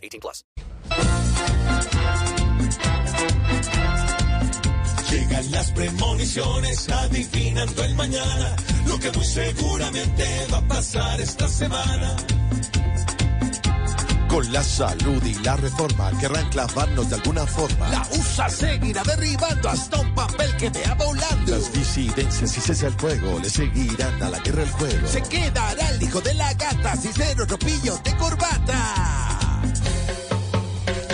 18 plus. Llegan las premoniciones adivinando el mañana, lo que muy seguramente va a pasar esta semana. Con la salud y la reforma querrán clavarnos de alguna forma. La USA seguirá derribando hasta un papel que vea volando. Las disidencias y cese el fuego le seguirán a la guerra el juego. Se quedará el hijo de la gata sin cero ropillo de corbata.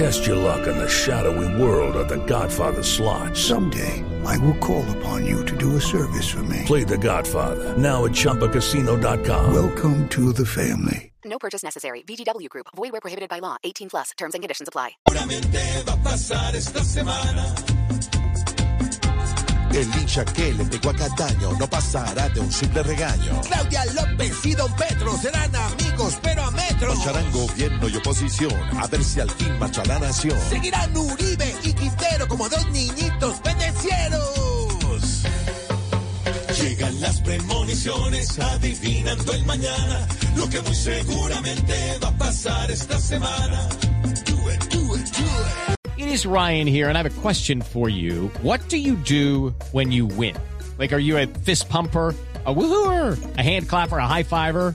Test your luck in the shadowy world of The Godfather slot. Someday, I will call upon you to do a service for me. Play The Godfather now at ChumbaCasino.com. Welcome to the family. No purchase necessary. VGW Group. Void where prohibited by law. 18 plus. Terms and conditions apply. Seguramente va a pasar esta semana. El hincha que le pegó a Cataño no pasará de un simple regaño. Claudia López y Don Pedro serán amigos, pero a metros. Lucharán gobierno y oposición a ver si al fin marcha la nación. Seguirán Uribe y Quintero como dos niñitos pendencieros. Llegan las premoniciones adivinando el mañana, lo que muy seguramente va a pasar esta semana. Do it, do it, do it. It is Ryan here, and I have a question for you. What do you do when you win? Like, are you a fist pumper? A woohooer, a hand clapper, a high fiver.